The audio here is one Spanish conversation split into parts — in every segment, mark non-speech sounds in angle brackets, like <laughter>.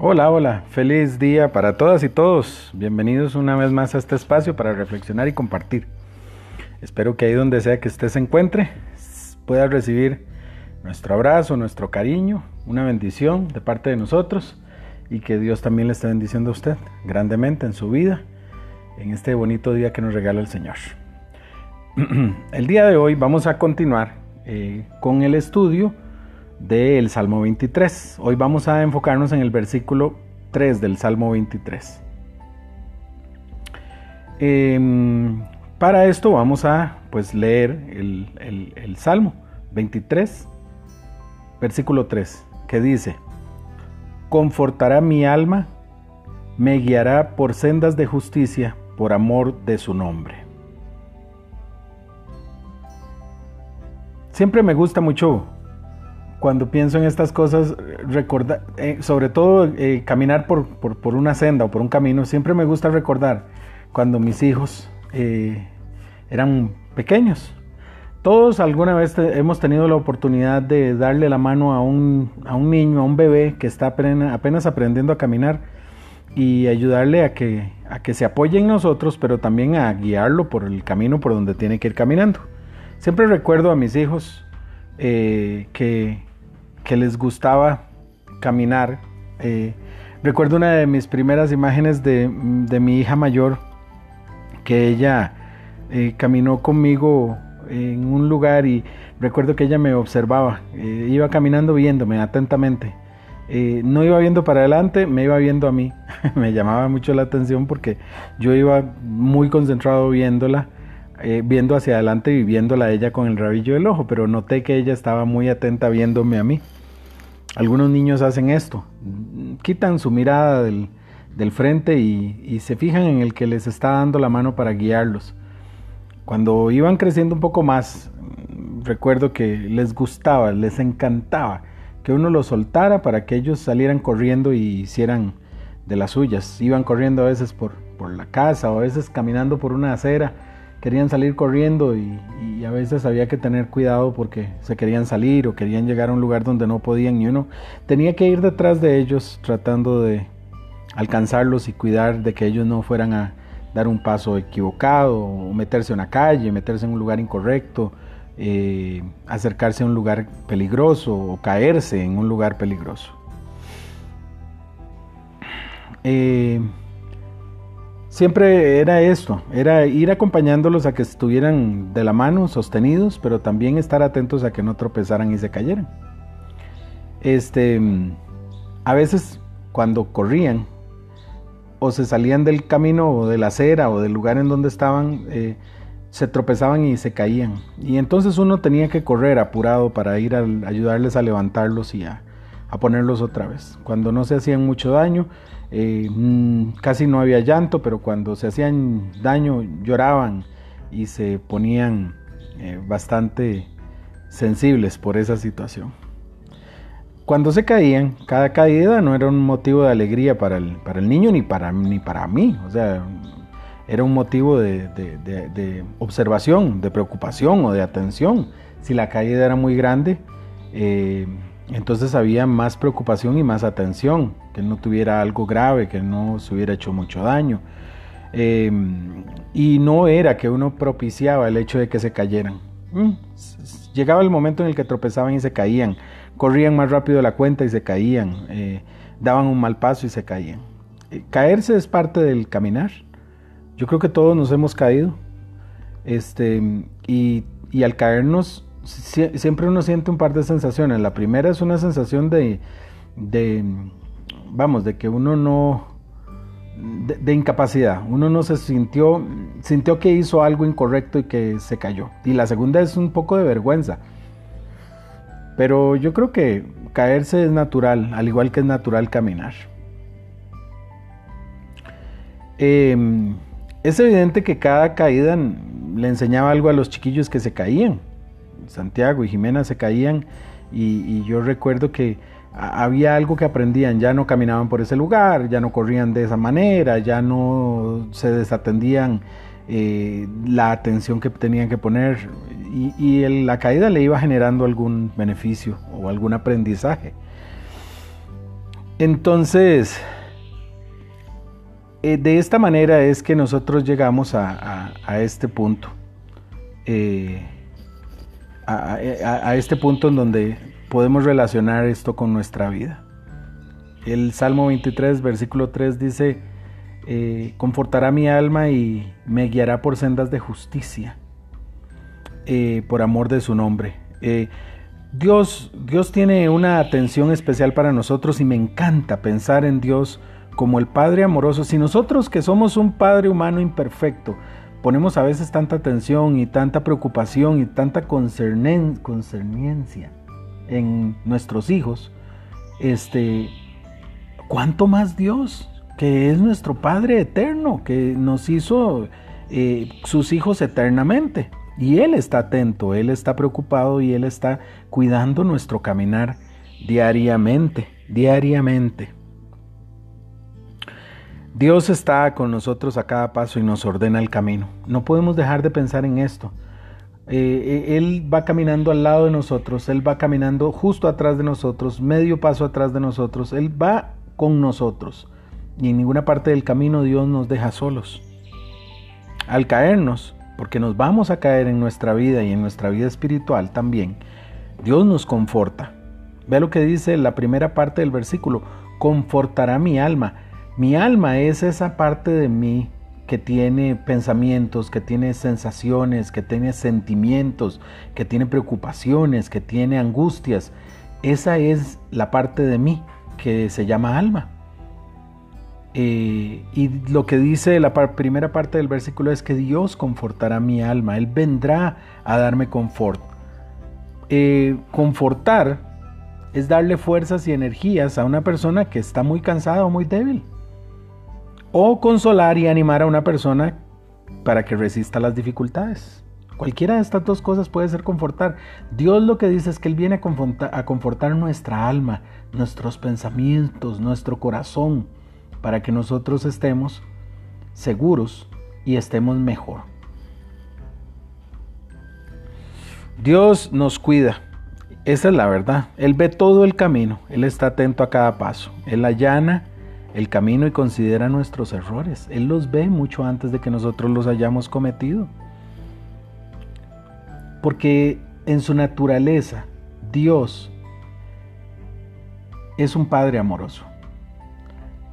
Hola, hola, feliz día para todas y todos. Bienvenidos una vez más a este espacio para reflexionar y compartir. Espero que ahí donde sea que usted se encuentre pueda recibir nuestro abrazo, nuestro cariño, una bendición de parte de nosotros y que Dios también le esté bendiciendo a usted grandemente en su vida, en este bonito día que nos regala el Señor. <clears throat> El día de hoy vamos a continuar eh, con el estudio del Salmo 23. Hoy vamos a enfocarnos en el versículo 3 del Salmo 23. Em, para esto vamos a pues, leer el, el Salmo 23, versículo 3, que dice, confortará mi alma, me guiará por sendas de justicia por amor de su nombre. Siempre me gusta mucho cuando pienso en estas cosas, recordar, eh, sobre todo eh, caminar por, una senda o por un camino, siempre me gusta recordar cuando mis hijos eh, eran pequeños. Todos alguna vez hemos tenido la oportunidad de darle la mano a un, niño, a un bebé que está apenas, aprendiendo a caminar y ayudarle a que, a que se apoye en nosotros, pero también a guiarlo por el camino por donde tiene que ir caminando. Siempre recuerdo a mis hijos que que les gustaba caminar. Eh, recuerdo una de mis primeras imágenes de, mi hija mayor, que ella eh, caminó conmigo en un lugar y recuerdo que ella me observaba, eh, iba caminando viéndome atentamente. no iba viendo para adelante, me iba viendo a mí. <laughs> me llamaba mucho la atención porque yo iba muy concentrado viéndola, viendo hacia adelante y viéndola ella con el rabillo del ojo, pero noté que ella estaba muy atenta viéndome a mí. Algunos niños hacen esto, quitan su mirada del, frente y, se fijan en el que les está dando la mano para guiarlos. Cuando iban creciendo un poco más, recuerdo que les gustaba, les encantaba que uno los soltara para que ellos salieran corriendo y hicieran de las suyas. Iban corriendo a veces por, por la casa o a veces caminando por una acera querían salir corriendo y, a veces había que tener cuidado porque se querían salir o querían llegar a un lugar donde no podían y uno tenía que ir detrás de ellos tratando de alcanzarlos y cuidar de que ellos no fueran a dar un paso equivocado o meterse en una calle, meterse en un lugar incorrecto, eh, acercarse a un lugar peligroso o caerse en un lugar peligroso. Eh, Siempre era esto, era ir acompañándolos a que estuvieran de la mano, sostenidos, pero también estar atentos a que no tropezaran y se cayeran. Este, a veces cuando corrían o se salían del camino o de la acera o del lugar en donde estaban, eh, se tropezaban y se caían. Y entonces uno tenía que correr apurado para ir a ayudarles a levantarlos y a, a ponerlos otra vez. Cuando no se hacían mucho daño, eh, mm, casi no había llanto, pero cuando se hacían daño lloraban y se ponían eh, bastante sensibles por esa situación. Cuando se caían, cada caída no era un motivo de alegría para el, para el niño ni para, ni para mí, o sea, era un motivo de, de, observación, de preocupación o de atención. Si la caída era muy grande, eh, entonces había más preocupación y más atención, que no tuviera algo grave, que no se hubiera hecho mucho daño. Em, y no era que uno propiciaba el hecho de que se cayeran. Mm, llegaba el momento en el que tropezaban y se caían, corrían más rápido la cuenta y se caían, eh, daban un mal paso y se caían. Eh, caerse es parte del caminar. Yo creo que todos nos hemos caído. Este, y, y al caernos siempre uno siente un par de sensaciones. La primera es una sensación de, vamos, de que uno no, de, incapacidad. Uno no se sintió, sintió que hizo algo incorrecto y que se cayó. Y la segunda es un poco de vergüenza. Pero yo creo que caerse es natural, al igual que es natural caminar. Em, es evidente que cada caída le enseñaba algo a los chiquillos que se caían. Santiago y Jimena se caían y, yo recuerdo que había algo que aprendían, ya no caminaban por ese lugar, ya no corrían de esa manera, ya no se desatendían eh, la atención que tenían que poner y, la caída le iba generando algún beneficio o algún aprendizaje. Entonces, eh, de esta manera es que nosotros llegamos a, este punto. Eh, a, este punto en donde podemos relacionar esto con nuestra vida. El Salmo 23, versículo 3 dice, eh, confortará mi alma y me guiará por sendas de justicia, eh, por amor de su nombre. Eh, Dios, Dios tiene una atención especial para nosotros y me encanta pensar en Dios como el Padre amoroso. Si nosotros que somos un Padre humano imperfecto, ponemos a veces tanta atención y tanta preocupación y tanta concerniencia en nuestros hijos, este, ¿cuánto más Dios? que es nuestro Padre eterno, que nos hizo eh, sus hijos eternamente. Y Él está atento, Él está preocupado y Él está cuidando nuestro caminar diariamente, diariamente. Dios está con nosotros a cada paso y nos ordena el camino. No podemos dejar de pensar en esto. Eh, eh, él va caminando al lado de nosotros, Él va caminando justo atrás de nosotros, medio paso atrás de nosotros, Él va con nosotros y en ninguna parte del camino Dios nos deja solos. Al caernos, porque nos vamos a caer en nuestra vida y en nuestra vida espiritual también, Dios nos conforta. Ve lo que dice la primera parte del versículo, confortará mi alma. Mi alma es esa parte de mí que tiene pensamientos, que tiene sensaciones, que tiene sentimientos, que tiene preocupaciones, que tiene angustias. Esa es la parte de mí que se llama alma. Eh, y lo que dice la primera parte del versículo es que Dios confortará mi alma, Él vendrá a darme confort. Eh, confortar es darle fuerzas y energías a una persona que está muy cansada o muy débil. O consolar y animar a una persona para que resista las dificultades. Cualquiera de estas dos cosas puede ser confortar. Dios lo que dice es que Él viene a confortar nuestra alma, nuestros pensamientos, nuestro corazón para que nosotros estemos seguros y estemos mejor. Dios nos cuida, esa es la verdad. Él ve todo el camino, Él está atento a cada paso, Él allana el camino y considera nuestros errores. Él los ve mucho antes de que nosotros los hayamos cometido. Porque en su naturaleza, Dios es un Padre amoroso.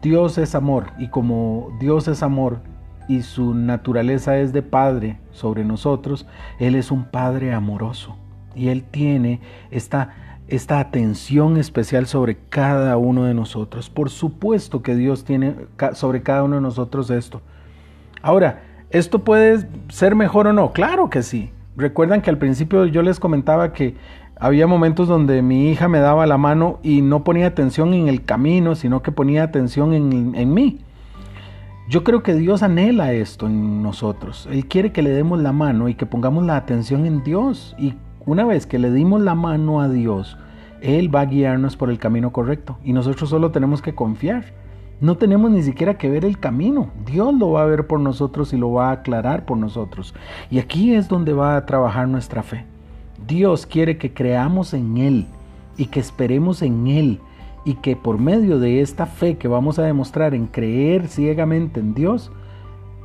Dios es amor y como Dios es amor y su naturaleza es de Padre sobre nosotros, Él es un Padre amoroso y Él tiene esta, esta atención especial sobre cada uno de nosotros. Por supuesto que Dios tiene sobre cada uno de nosotros esto. Ahora, ¿esto puede ser mejor o no? Claro que sí. Recuerdan que al principio yo les comentaba que había momentos donde mi hija me daba la mano y no ponía atención en el camino, sino que ponía atención en, mí. Yo creo que Dios anhela esto en nosotros. Él quiere que le demos la mano y que pongamos la atención en Dios. Y una vez que le dimos la mano a Dios, Él va a guiarnos por el camino correcto. Y nosotros solo tenemos que confiar. No tenemos ni siquiera que ver el camino. Dios lo va a ver por nosotros y lo va a aclarar por nosotros. Y aquí es donde va a trabajar nuestra fe. Dios quiere que creamos en Él y que esperemos en Él y que por medio de esta fe que vamos a demostrar en creer ciegamente en Dios,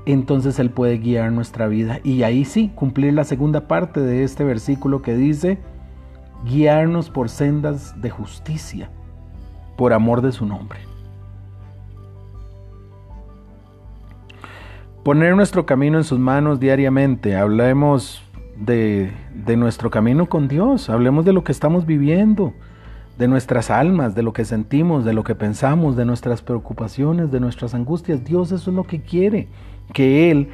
entonces Él puede guiar nuestra vida. Y ahí sí, cumplir la segunda parte de este versículo que dice, guiarnos por sendas de justicia, por amor de su nombre. Poner nuestro camino en sus manos diariamente. Hablemos de, nuestro camino con Dios, hablemos de lo que estamos viviendo, de nuestras almas, de lo que sentimos, de lo que pensamos, de nuestras preocupaciones, de nuestras angustias. Dios eso es lo que quiere, que Él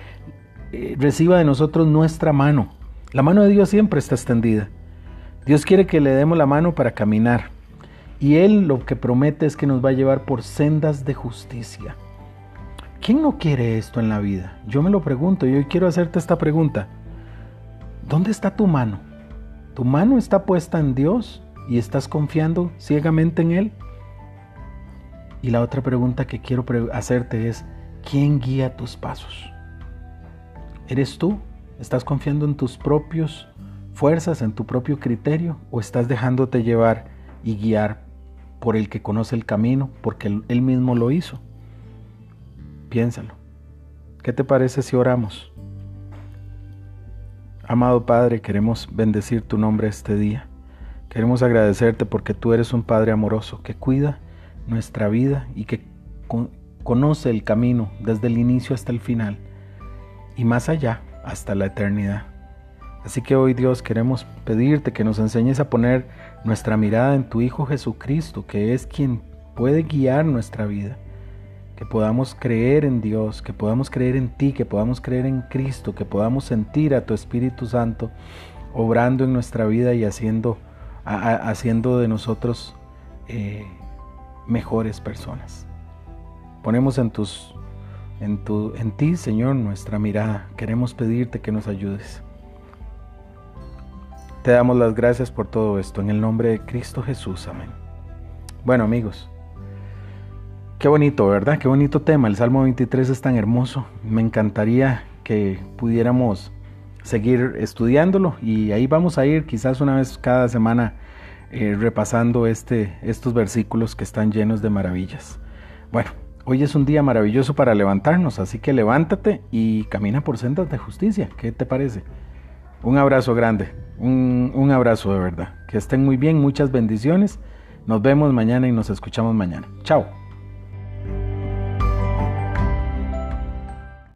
eh, reciba de nosotros nuestra mano. La mano de Dios siempre está extendida. Dios quiere que le demos la mano para caminar. Y Él lo que promete es que nos va a llevar por sendas de justicia. ¿Quién no quiere esto en la vida? Yo me lo pregunto y hoy quiero hacerte esta pregunta. ¿Dónde está tu mano? ¿Tu mano está puesta en Dios y estás confiando ciegamente en Él? Y la otra pregunta que quiero hacerte es, ¿quién guía tus pasos? ¿Eres tú? ¿Estás confiando en tus propios fuerzas, en tu propio criterio, o estás dejándote llevar y guiar por el que conoce el camino, porque él mismo lo hizo. Piénsalo. ¿Qué te parece si oramos? Amado Padre, queremos bendecir tu nombre este día. Queremos agradecerte porque tú eres un Padre amoroso que cuida nuestra vida y que conoce el camino desde el inicio hasta el final y más allá hasta la eternidad. Así que hoy Dios queremos pedirte que nos enseñes a poner nuestra mirada en tu Hijo Jesucristo, que es quien puede guiar nuestra vida. Que podamos creer en Dios, que podamos creer en ti, que podamos creer en Cristo, que podamos sentir a tu Espíritu Santo obrando en nuestra vida y haciendo, haciendo de nosotros eh, mejores personas. Ponemos en, tus, en, en ti, Señor, nuestra mirada. Queremos pedirte que nos ayudes. Te damos las gracias por todo esto. En el nombre de Cristo Jesús. Amén. Bueno amigos, qué bonito, ¿verdad? Qué bonito tema. El Salmo 23 es tan hermoso. Me encantaría que pudiéramos seguir estudiándolo y ahí vamos a ir quizás una vez cada semana eh, repasando este, estos versículos que están llenos de maravillas. Bueno, Hoy es un día maravilloso para levantarnos, así que levántate y camina por sendas de justicia. ¿Qué te parece? Un abrazo grande, un, un, abrazo de verdad. Que estén muy bien, muchas bendiciones. Nos vemos mañana y nos escuchamos mañana. Chao.